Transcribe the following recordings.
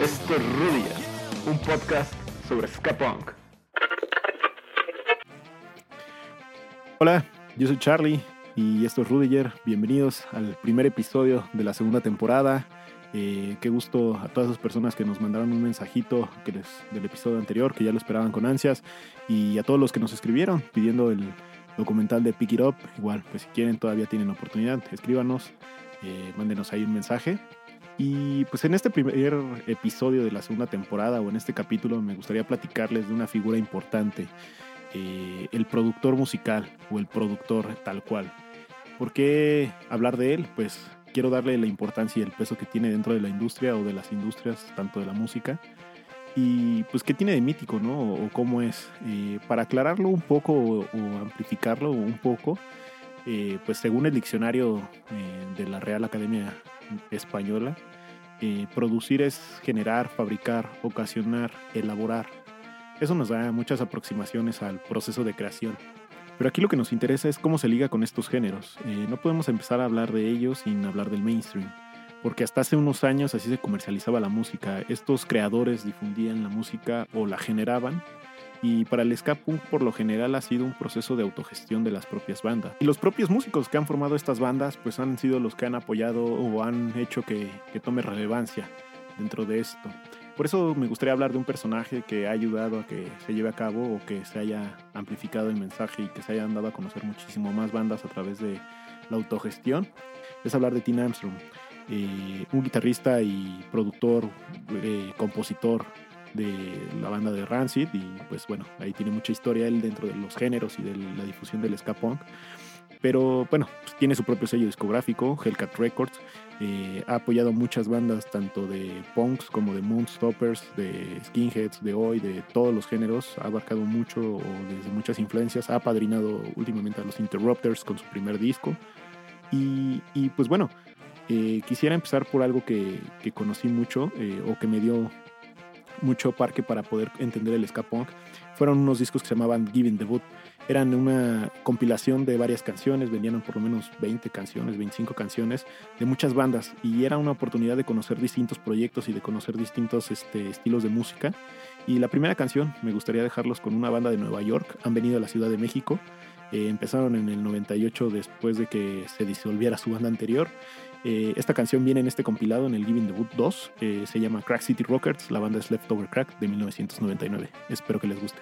Esto es Rudiger, un podcast sobre ska punk. Hola, yo soy Charlie y esto es Rudiger. Bienvenidos al primer episodio de la segunda temporada. Eh, qué gusto a todas esas personas que nos mandaron un mensajito del episodio anterior, que ya lo esperaban con ansias, y a todos los que nos escribieron pidiendo el documental de Pick It Up. Igual, pues si quieren, todavía tienen oportunidad, escríbanos, eh, mándenos ahí un mensaje. Y pues en este primer episodio de la segunda temporada o en este capítulo me gustaría platicarles de una figura importante, eh, el productor musical o el productor tal cual. ¿Por qué hablar de él? Pues quiero darle la importancia y el peso que tiene dentro de la industria o de las industrias, tanto de la música. Y pues qué tiene de mítico, ¿no? O, cómo es. Eh, para aclararlo un poco o, amplificarlo un poco, eh, pues según el diccionario eh, de la Real Academia Española, producir es generar, fabricar, ocasionar, elaborar. Eso nos da muchas aproximaciones al proceso de creación. Pero aquí lo que nos interesa es cómo se liga con estos géneros. Eh, no podemos empezar a hablar de ellos sin hablar del mainstream, porque hasta hace unos años así se comercializaba la música. Estos creadores difundían la música o la generaban. Y para el ska punk por lo general ha sido un proceso de autogestión de las propias bandas. Y los propios músicos que han formado estas bandas pues han sido los que han apoyado o han hecho que, que tome relevancia dentro de esto. Por eso me gustaría hablar de un personaje que ha ayudado a que se lleve a cabo o que se haya amplificado el mensaje y que se hayan dado a conocer muchísimo más bandas a través de la autogestión. Es hablar de Tim Armstrong, eh, un guitarrista y productor, eh, compositor de la banda de Rancid y pues bueno, ahí tiene mucha historia él dentro de los géneros y de la difusión del ska punk. Pero bueno, pues, tiene su propio sello discográfico, Hellcat Records. Eh, ha apoyado muchas bandas, tanto de punks como de moonstoppers, de skinheads, de hoy, de todos los géneros. Ha abarcado mucho desde muchas influencias. Ha apadrinado últimamente a los Interrupters con su primer disco. Y, pues bueno, eh, quisiera empezar por algo que, conocí mucho eh, o que me dio mucho parque para poder entender el ska punk. Fueron unos discos que se llamaban Giving the Boot eran una compilación de varias canciones, venían por lo menos 20 canciones, 25 canciones de muchas bandas y era una oportunidad de conocer distintos proyectos y de conocer distintos este, estilos de música. Y la primera canción, me gustaría dejarlos con una banda de Nueva York, han venido a la Ciudad de México, eh, empezaron en el 98 después de que se disolviera su banda anterior. Eh, esta canción viene en este compilado en el Giving the Boot 2, eh, se llama Crack City Rockers, la banda es Leftover Crack de 1999. Espero que les guste.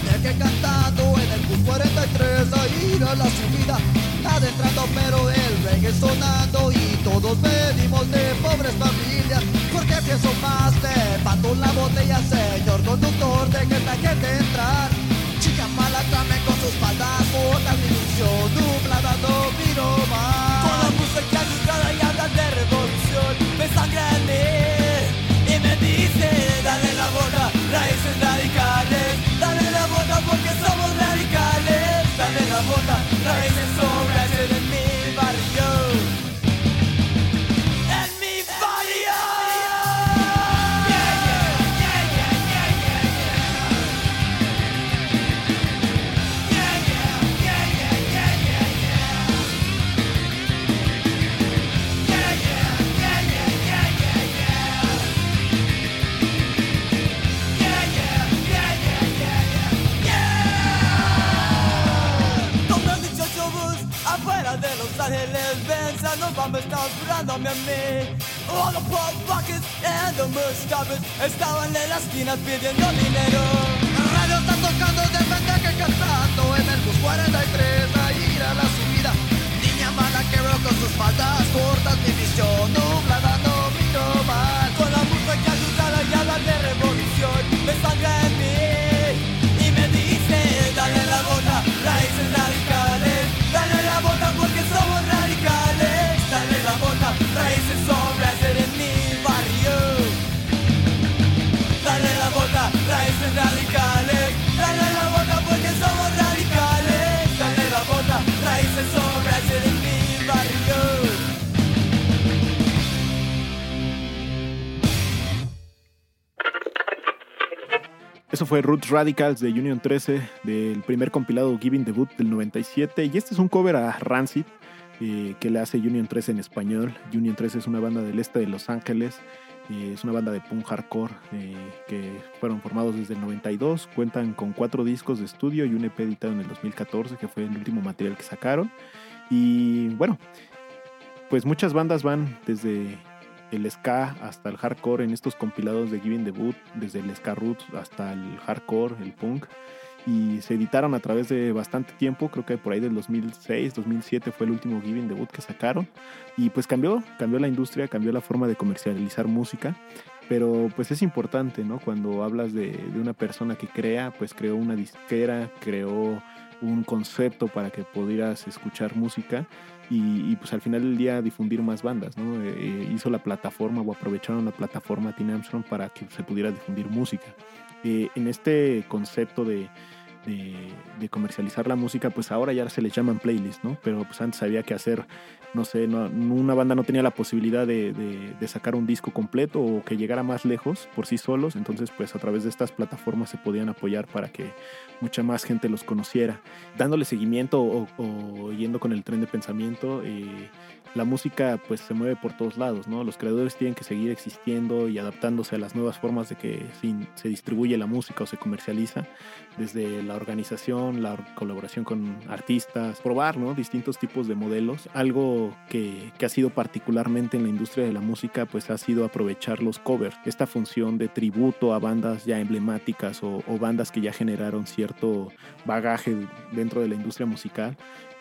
Frente que cantando En el bus 43 ahí a la subida Adentrando pero el reggae sonando Y todos venimos de pobres familias Porque pienso más de pato la botella Señor conductor, de que esta gente entrar Malatrame con sus faldas cortas, mi ilusión nublada no miro más. Con la música agitada y habla de revolución, me sangra en mí y me dice, esperándome a mí All the pop buckets and the mustaches Estaban en las esquinas pidiendo dinero. Radio está tocando de que cantando En el bus 43 a ir a la subida. Niña mala que veo con sus faldas cortas Mi visión nublada no miro mal Con la música agitada y habla de revolución Me sangra fue Roots Radicals de Union 13, del primer compilado Giving Debut del 97. Y este es un cover a Rancid, eh, que le hace Union 13 en español. Union 13 es una banda del este de Los Ángeles. Eh, es una banda de punk hardcore eh, que fueron formados desde el 92. Cuentan con cuatro discos de estudio y un EP editado en el 2014, que fue el último material que sacaron. Y bueno, pues muchas bandas van desde el ska hasta el hardcore en estos compilados de Giving Debut, desde el ska roots hasta el hardcore, el punk. Y se editaron a través de bastante tiempo, creo que por ahí del 2006, 2007 fue el último Giving Debut que sacaron. Y pues cambió, cambió la industria, cambió la forma de comercializar música. Pero pues es importante, ¿no? Cuando hablas de, de una persona que crea, pues creó una disquera, creó un concepto para que pudieras escuchar música y, pues al final del día difundir más bandas, ¿no? Eh, eh, hizo la plataforma o aprovecharon la plataforma Teen Armstrong para que se pudiera difundir música. Eh, en este concepto de, de, comercializar la música, pues ahora ya se les llaman playlists, ¿no? Pero pues antes había que hacer, no sé, una banda no tenía la posibilidad de, de, sacar un disco completo o que llegara más lejos por sí solos, entonces pues a través de estas plataformas se podían apoyar para que mucha más gente los conociera. Dándole seguimiento o, yendo con el tren de pensamiento, eh, la música pues se mueve por todos lados, ¿no? Los creadores tienen que seguir existiendo y adaptándose a las nuevas formas de que se, distribuye la música o se comercializa, desde la organización, la colaboración con artistas, probar, ¿no? Distintos tipos de modelos. Algo que, ha sido particularmente en la industria de la música pues ha sido aprovechar los covers, esta función de tributo a bandas ya emblemáticas o bandas que ya generaron cierto bagaje dentro de la industria musical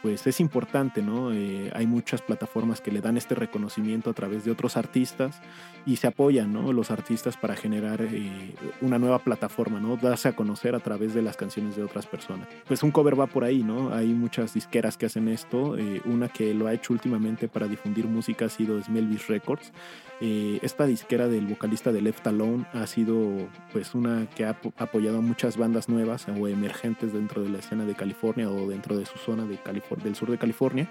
pues es importante, ¿no? Eh, hay muchas plataformas que le dan este reconocimiento a través de otros artistas y se apoyan, ¿no? Los artistas para generar eh, una nueva plataforma, ¿no? Darse a conocer a través de las canciones de otras personas. Pues un cover va por ahí, ¿no? Hay muchas disqueras que hacen esto. Eh, una que lo ha hecho últimamente para difundir música ha sido Smelvis Records. Esta disquera del vocalista de Left Alone ha sido pues una que ha apoyado a muchas bandas nuevas o emergentes dentro de la escena de California o dentro de su zona de California del sur de California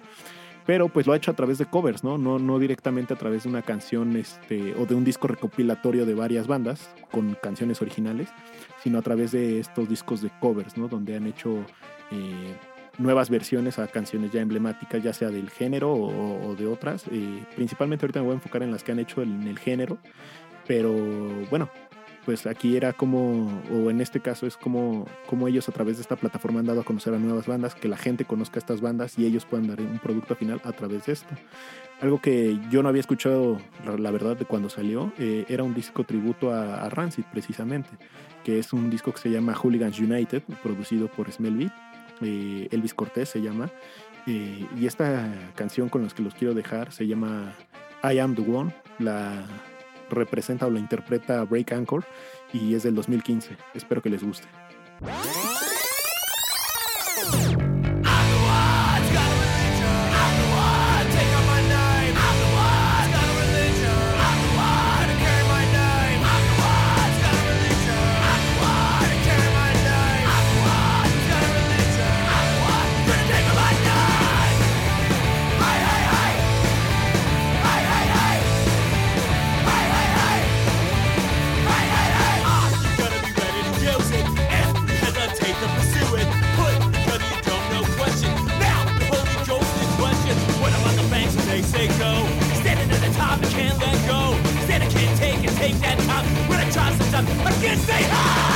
pero pues lo ha hecho a través de covers, ¿no? No, no directamente a través de una canción este, o de un disco recopilatorio de varias bandas con canciones originales, sino a través de estos discos de covers, ¿no? Donde han hecho eh, nuevas versiones a canciones ya emblemáticas, ya sea del género o, de otras. Eh, principalmente ahorita me voy a enfocar en las que han hecho en el género, pero bueno, pues aquí era como, o en este caso es como, como ellos a través de esta plataforma han dado a conocer a nuevas bandas, que la gente conozca estas bandas y ellos puedan dar un producto final a través de esto. Algo que yo no había escuchado, la verdad, de cuando salió, eh, era un disco tributo a, Rancid, precisamente, que es un disco que se llama Hooligans United, producido por Smell eh, Elvis Cortés se llama, eh, y esta canción con la que los quiero dejar se llama I Am the One, la representa o la interpreta Break Anchor y es del 2015. Espero que les guste. save that time when I against sometimes can't.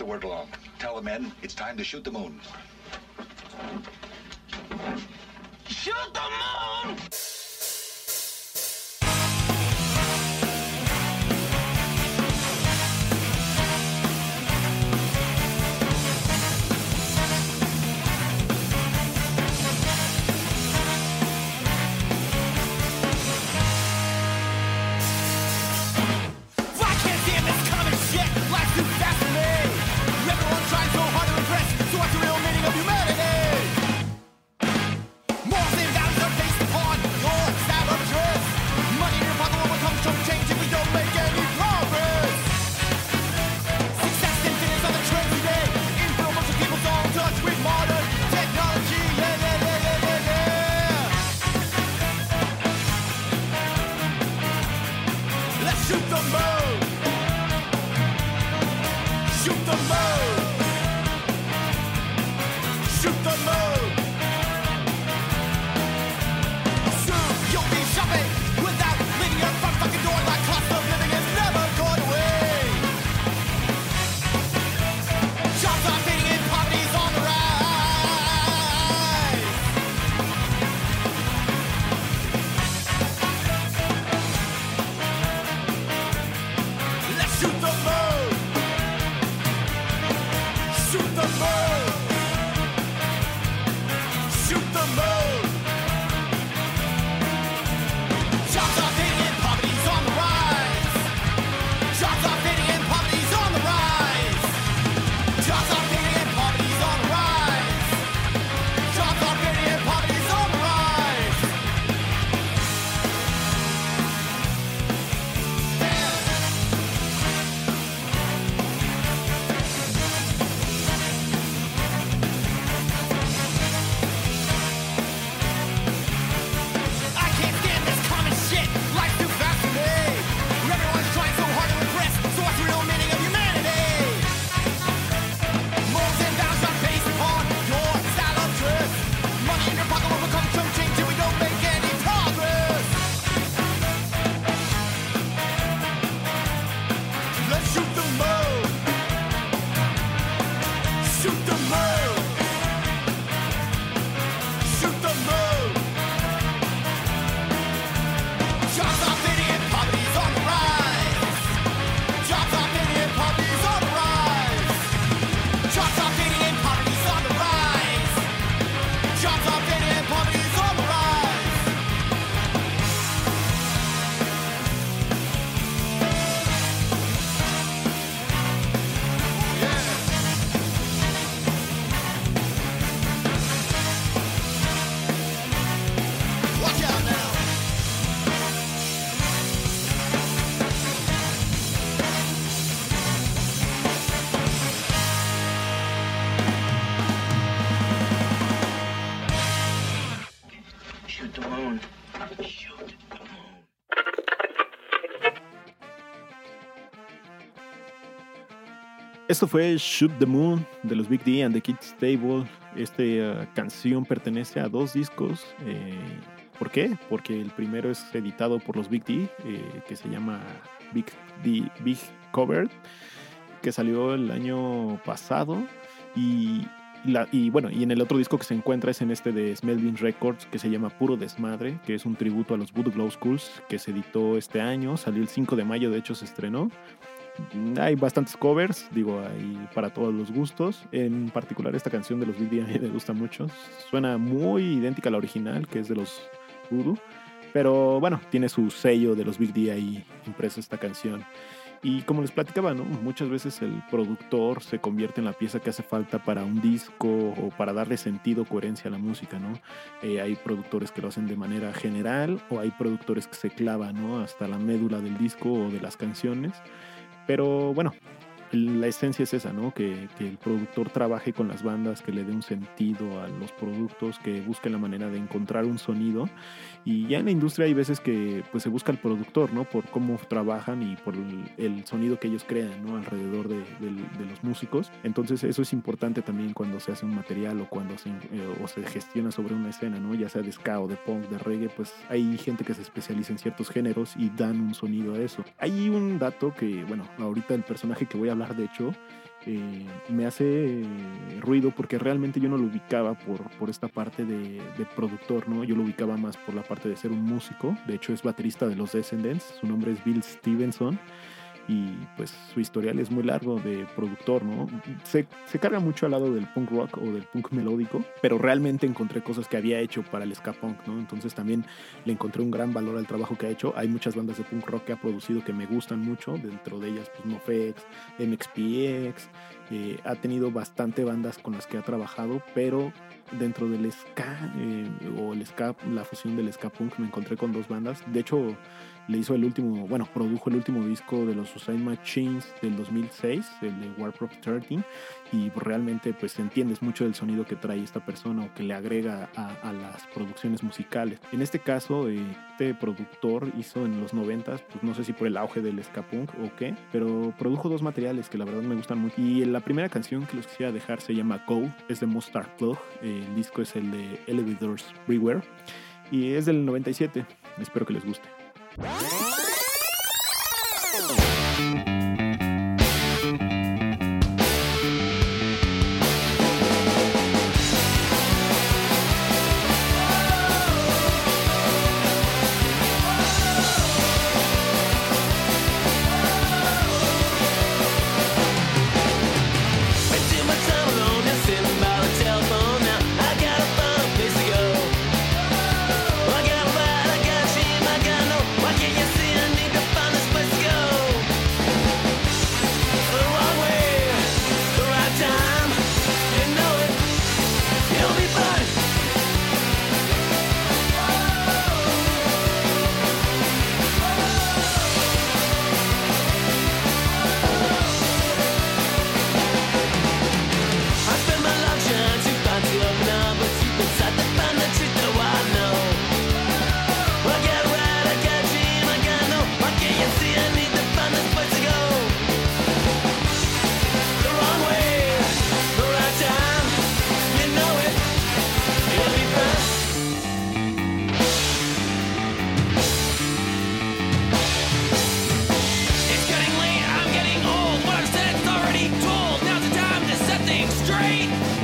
the word along. Tell the men it's time to shoot the moon. Shoot the moon! Esto fue Shoot the Moon de los Big D and the Kids Table. Esta uh, canción pertenece a dos discos. Eh, ¿Por qué? Porque el primero es editado por los Big D, eh, que se llama Big D Big Cover, que salió el año pasado. Y, y, bueno, y en el otro disco que se encuentra es en este de Smelvin Records, que se llama Puro Desmadre, que es un tributo a los Voodoo Glow Schools, que se editó este año. Salió el 5 de mayo, de hecho se estrenó hay bastantes covers, digo, hay para todos los gustos. En particular esta canción de los Big D me gusta mucho. Suena muy idéntica a la original, que es de los Voodoo. Pero bueno, tiene su sello de los Big D ahí impreso esta canción. Y como les platicaba, ¿no? muchas veces el productor se convierte en la pieza que hace falta para un disco o para darle sentido, coherencia a la música. ¿no? Eh, hay productores que lo hacen de manera general o hay productores que se clavan ¿no? hasta la médula del disco o de las canciones. Pero bueno, la esencia es esa, ¿no? Que, el productor trabaje con las bandas, que le dé un sentido a los productos, que busque la manera de encontrar un sonido. Y ya en la industria hay veces que pues, se busca el productor, ¿no? Por cómo trabajan y por el, sonido que ellos crean, ¿no? Alrededor de, los músicos. Entonces eso es importante también cuando se hace un material o cuando se, eh, se gestiona sobre una escena, ¿no? Ya sea de ska o de punk, de reggae, pues hay gente que se especializa en ciertos géneros y dan un sonido a eso. Hay un dato que, bueno, ahorita el personaje que voy a de hecho, eh, me hace ruido porque realmente yo no lo ubicaba por, por esta parte de, de, productor, ¿no? Yo lo ubicaba más por la parte de ser un músico. De hecho, es baterista de los Descendants. Su nombre es Bill Stevenson y pues su historial es muy largo de productor, ¿no? Se, se, carga mucho al lado del punk rock o del punk melódico, pero realmente encontré cosas que había hecho para el ska punk, ¿no? Entonces también le encontré un gran valor al trabajo que ha hecho. Hay muchas bandas de punk rock que ha producido que me gustan mucho, dentro de ellas pues NoFX, MXPX, eh, ha tenido bastante bandas con las que ha trabajado, pero dentro del ska eh, o el ska, la fusión del ska punk me encontré con dos bandas. De hecho, le hizo el último, bueno, produjo el último disco de los Suicide Machines del 2006, el de Warprop 13, y realmente pues entiendes mucho del sonido que trae esta persona o que le agrega a, las producciones musicales. En este caso, este productor hizo en los 90, pues no sé si por el auge del ska punk o qué, pero produjo dos materiales que la verdad me gustan mucho. Y la primera canción que los quisiera dejar se llama Go, es de Mustard Plug, el disco es el de Elevators Everywhere y es del 97, espero que les guste. Música Great.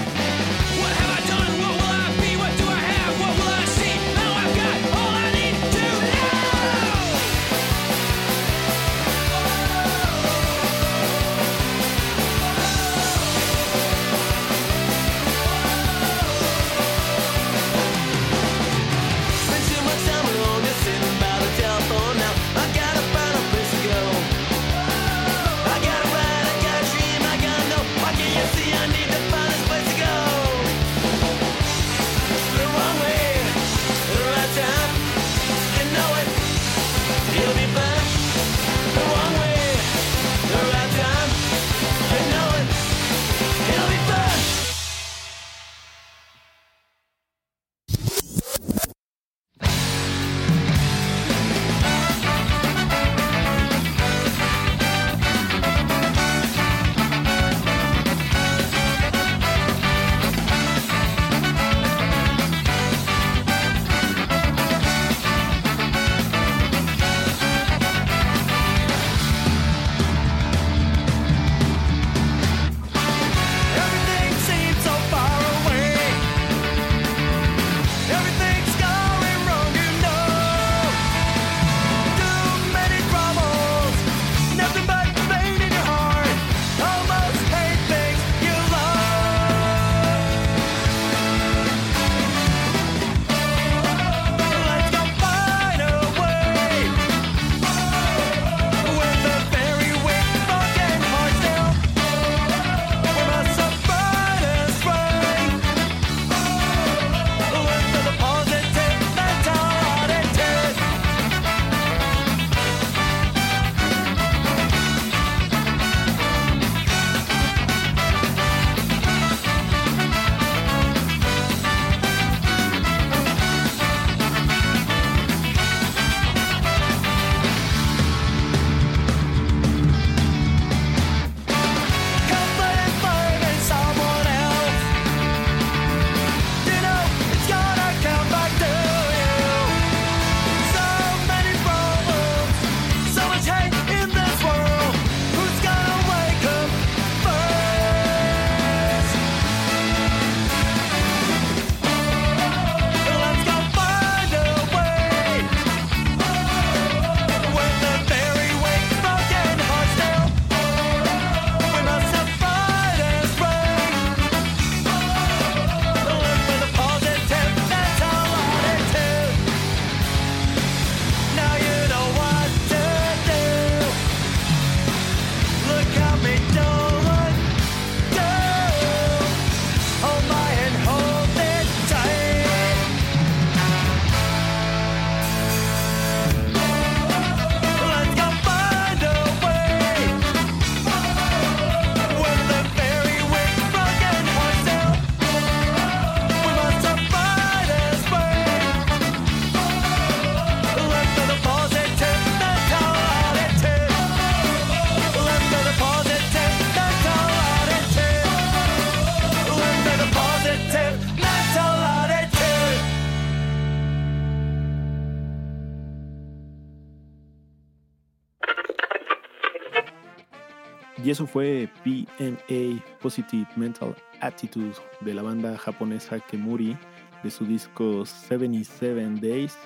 Eso fue PMA Positive Mental Attitude de la banda japonesa Kemuri de su disco 77 Days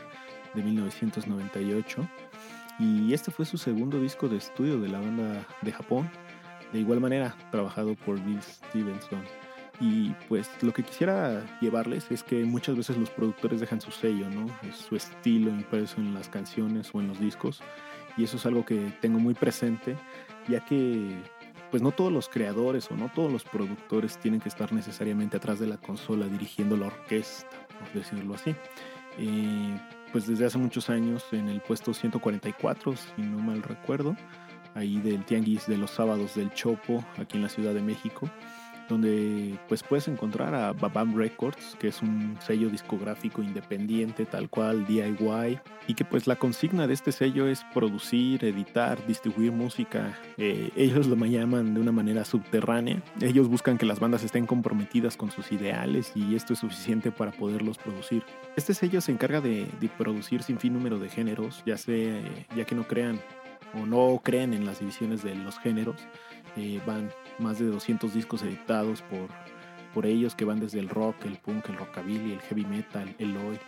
de 1998. Y este fue su segundo disco de estudio de la banda de Japón. De igual manera, trabajado por Bill Stevenson. Y pues lo que quisiera llevarles es que muchas veces los productores dejan su sello, ¿no? su estilo impreso en las canciones o en los discos. Y eso es algo que tengo muy presente, ya que pues no todos los creadores o no todos los productores tienen que estar necesariamente atrás de la consola dirigiendo la orquesta, por decirlo así. Eh, pues desde hace muchos años en el puesto 144, si no mal recuerdo, ahí del Tianguis de los Sábados del Chopo, aquí en la Ciudad de México, donde pues puedes encontrar a Babam Records, que es un sello discográfico independiente tal cual DIY y que pues la consigna de este sello es producir, editar, distribuir música. Eh, ellos lo llaman de una manera subterránea. Ellos buscan que las bandas estén comprometidas con sus ideales y esto es suficiente para poderlos producir. Este sello se encarga de, producir sin fin número de géneros, ya sea ya que no crean o no creen en las divisiones de los géneros. Eh, van más de 200 discos editados por, por ellos que van desde el rock, el punk, el rockabilly, el heavy metal, el oi,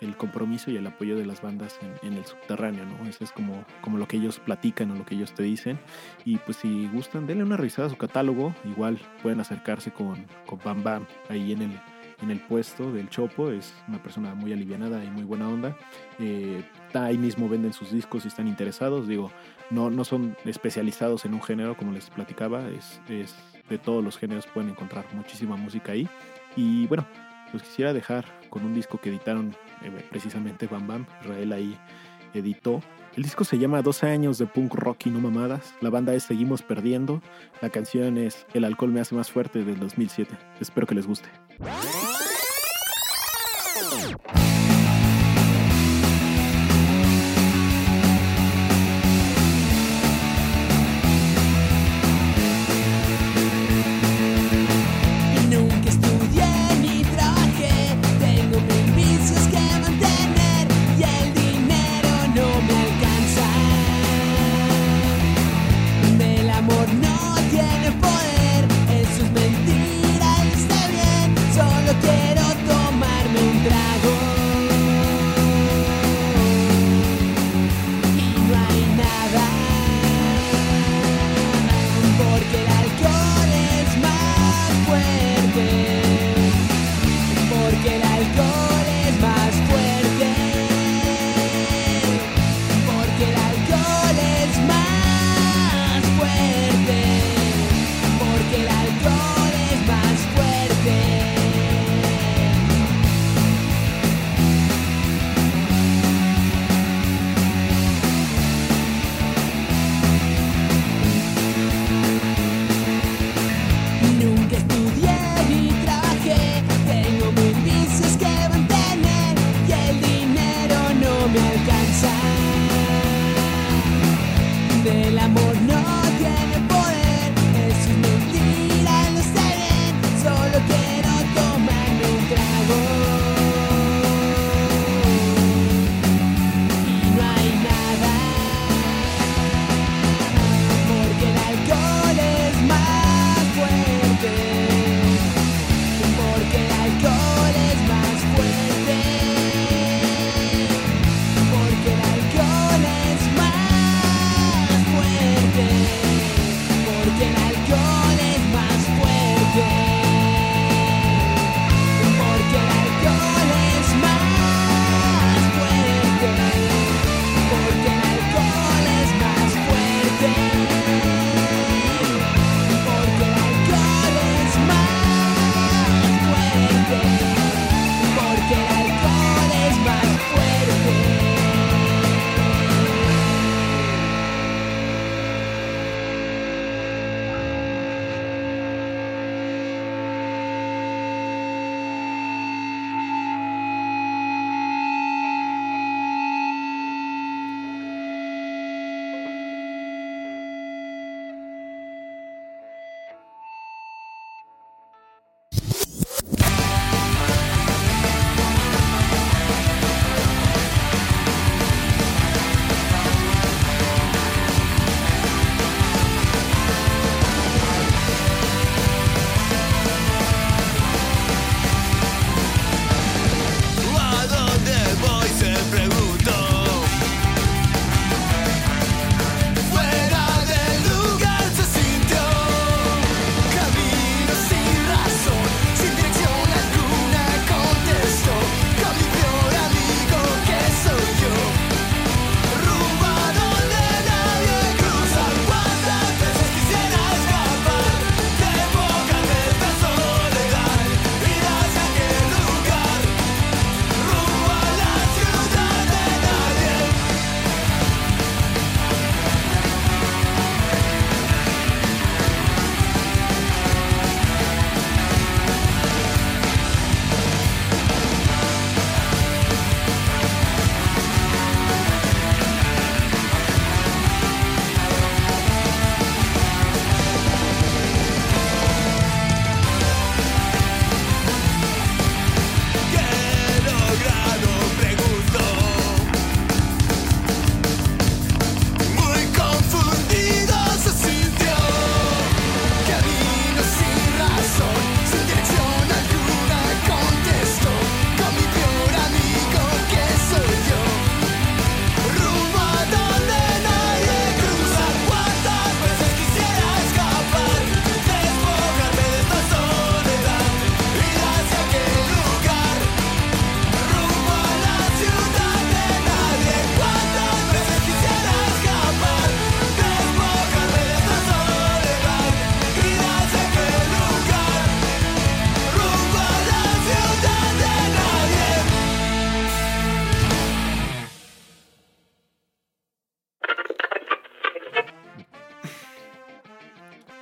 el compromiso y el apoyo de las bandas en, el subterráneo, ¿no? Eso es como, como lo que ellos platican o lo que ellos te dicen. Y pues si gustan, denle una revisada a su catálogo. Igual pueden acercarse con, con Bam Bam ahí en el, en el puesto del Chopo. Es una persona muy alivianada y muy buena onda. Eh, ahí mismo venden sus discos si están interesados. Digo, no, no son especializados en un género, como les platicaba, es, de todos los géneros pueden encontrar muchísima música ahí. Y bueno, los quisiera dejar con un disco que editaron eh, precisamente Bam Bam, Israel ahí editó. El disco se llama 12 años de punk rock y no mamadas. La banda es Seguimos Perdiendo. La canción es El alcohol me hace más fuerte del 2007. Espero que les guste. Thank you.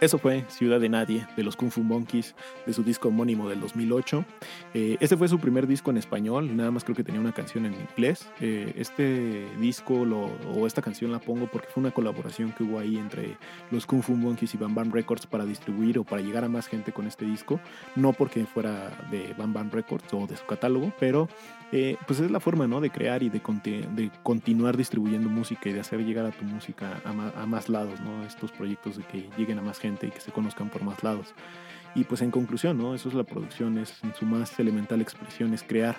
Eso fue Ciudad de Nadie de los Kung Fu Monkeys de su disco homónimo del 2008. Eh, este fue su primer disco en español, nada más creo que tenía una canción en inglés. Eh, este disco o esta canción la pongo porque fue una colaboración que hubo ahí entre los Kung Fu Monkeys y Bam Bam Records para distribuir o para llegar a más gente con este disco. No porque fuera de Bam Bam Records o de su catálogo, pero eh, pues es la forma ¿no? de crear y de, de, continuar distribuyendo música y de hacer llegar a tu música a, más lados, ¿no? estos proyectos de que lleguen a más gente y que se conozcan por más lados. Y pues en conclusión, ¿no? eso es la producción, es su más elemental expresión, es crear,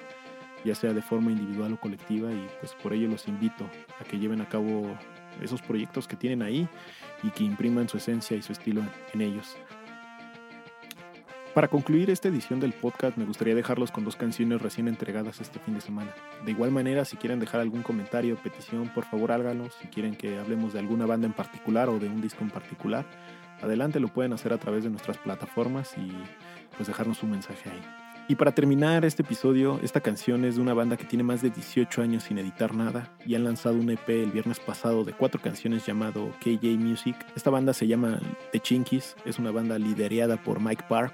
ya sea de forma individual o colectiva, y pues por ello los invito a que lleven a cabo esos proyectos que tienen ahí y que impriman su esencia y su estilo en ellos. Para concluir esta edición del podcast me gustaría dejarlos con dos canciones recién entregadas este fin de semana. De igual manera, si quieren dejar algún comentario o petición, por favor háganos. Si quieren que hablemos de alguna banda en particular o de un disco en particular, adelante lo pueden hacer a través de nuestras plataformas y pues dejarnos un mensaje ahí. Y para terminar este episodio, esta canción es de una banda que tiene más de 18 años sin editar nada y han lanzado un EP el viernes pasado de cuatro canciones llamado KJ Music. Esta banda se llama The Chinkies, es una banda liderada por Mike Park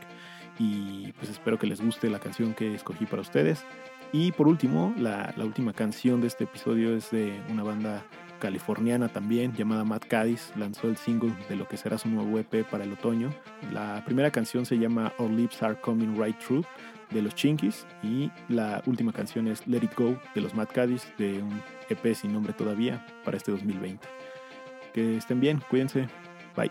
y pues espero que les guste la canción que escogí para ustedes. Y por último, la, última canción de este episodio es de una banda californiana también llamada Matt Cadiz. Lanzó el single de lo que será su nuevo EP para el otoño. La primera canción se llama Our Lips Are Coming Right Through de los Chinkies y la última canción es Let It Go de los Matt Cadiz de un EP sin nombre todavía para este 2020. Que estén bien, cuídense. Bye.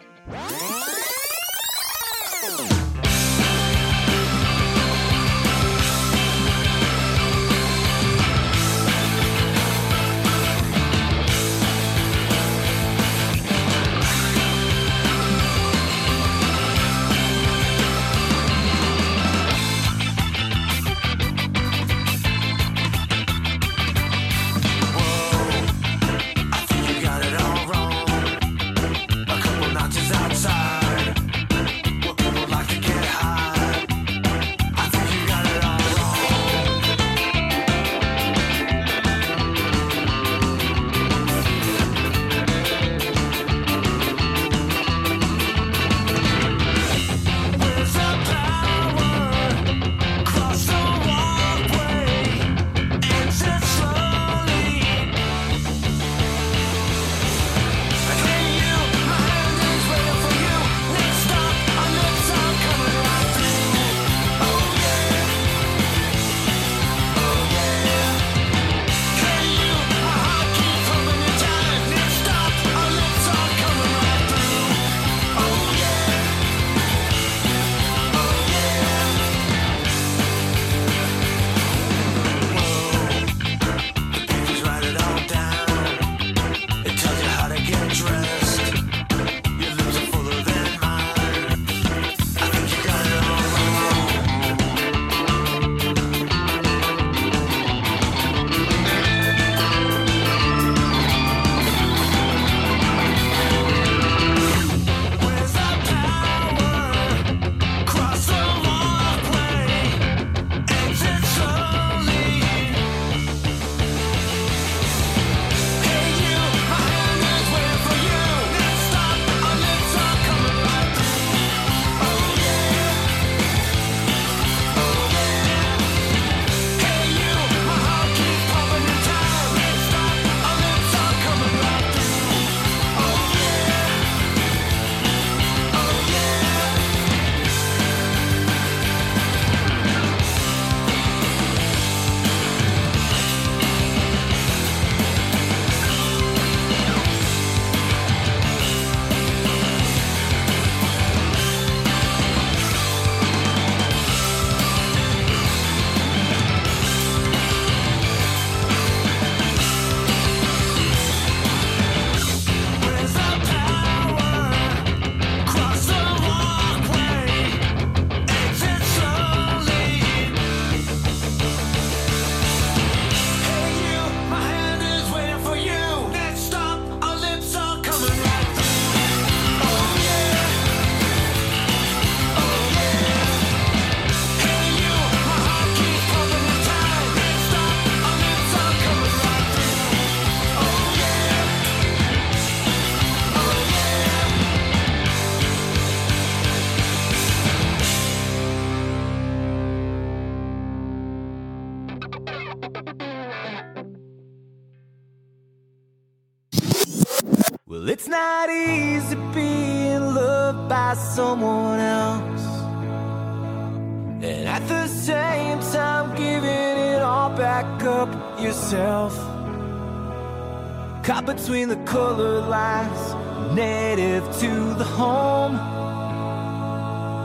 between the color lines, native to the home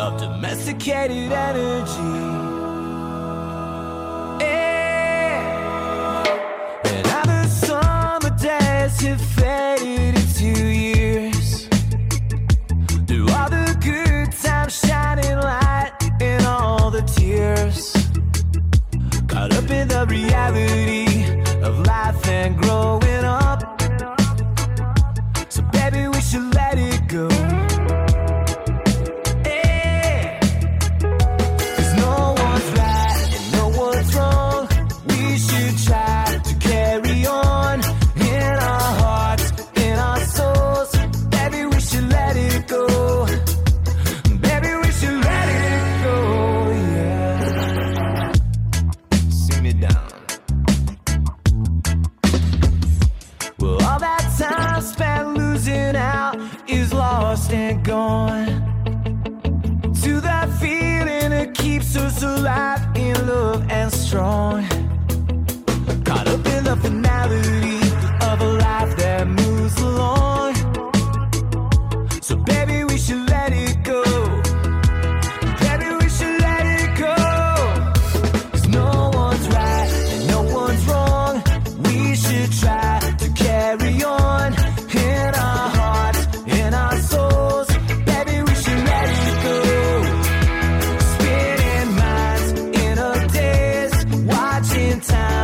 of domesticated energy. have faded years. Through all the good times, shining light in all the tears. Caught up in the reality of life and growing up we should let time.